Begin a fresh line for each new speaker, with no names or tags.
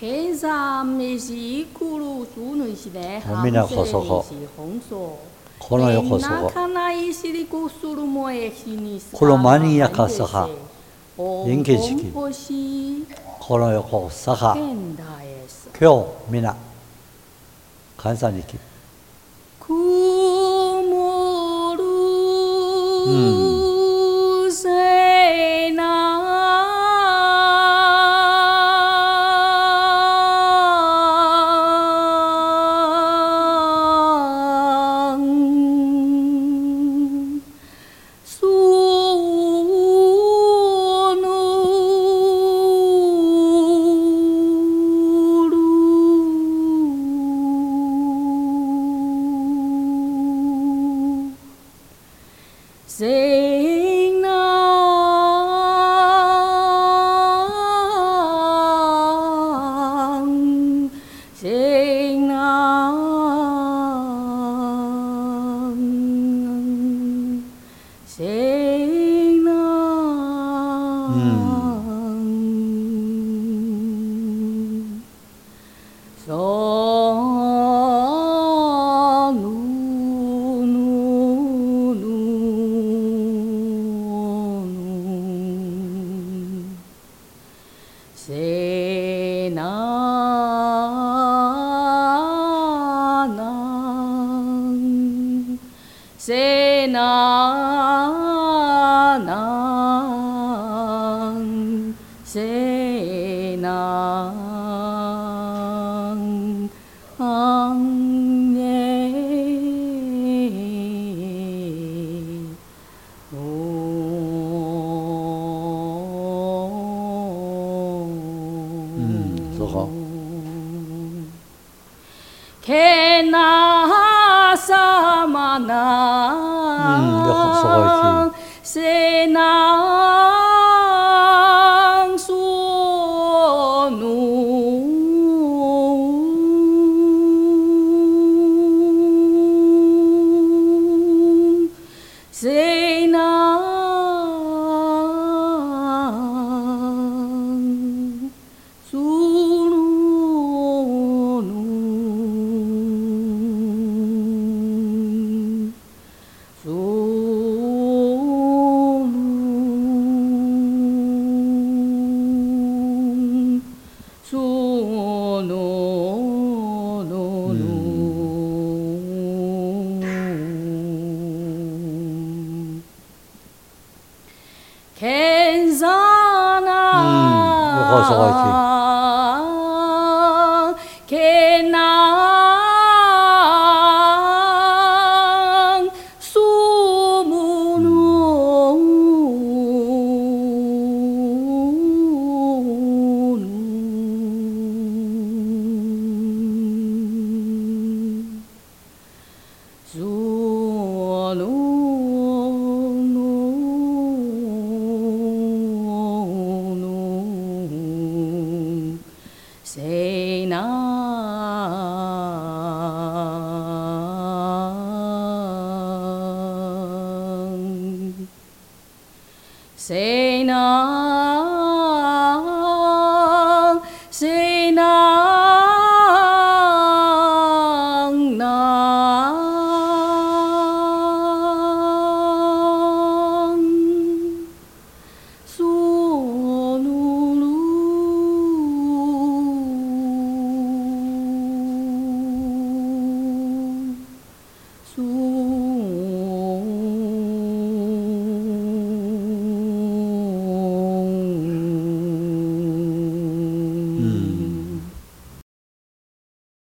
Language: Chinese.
계산매시이끌어주는시대한세매시홍소このよこそこのマニアカサハ人気式このよこそは今日皆感謝にきうん嗡，嗦努 Mm, Say. 嗯，那会儿就快 Say Nam. Say Nam.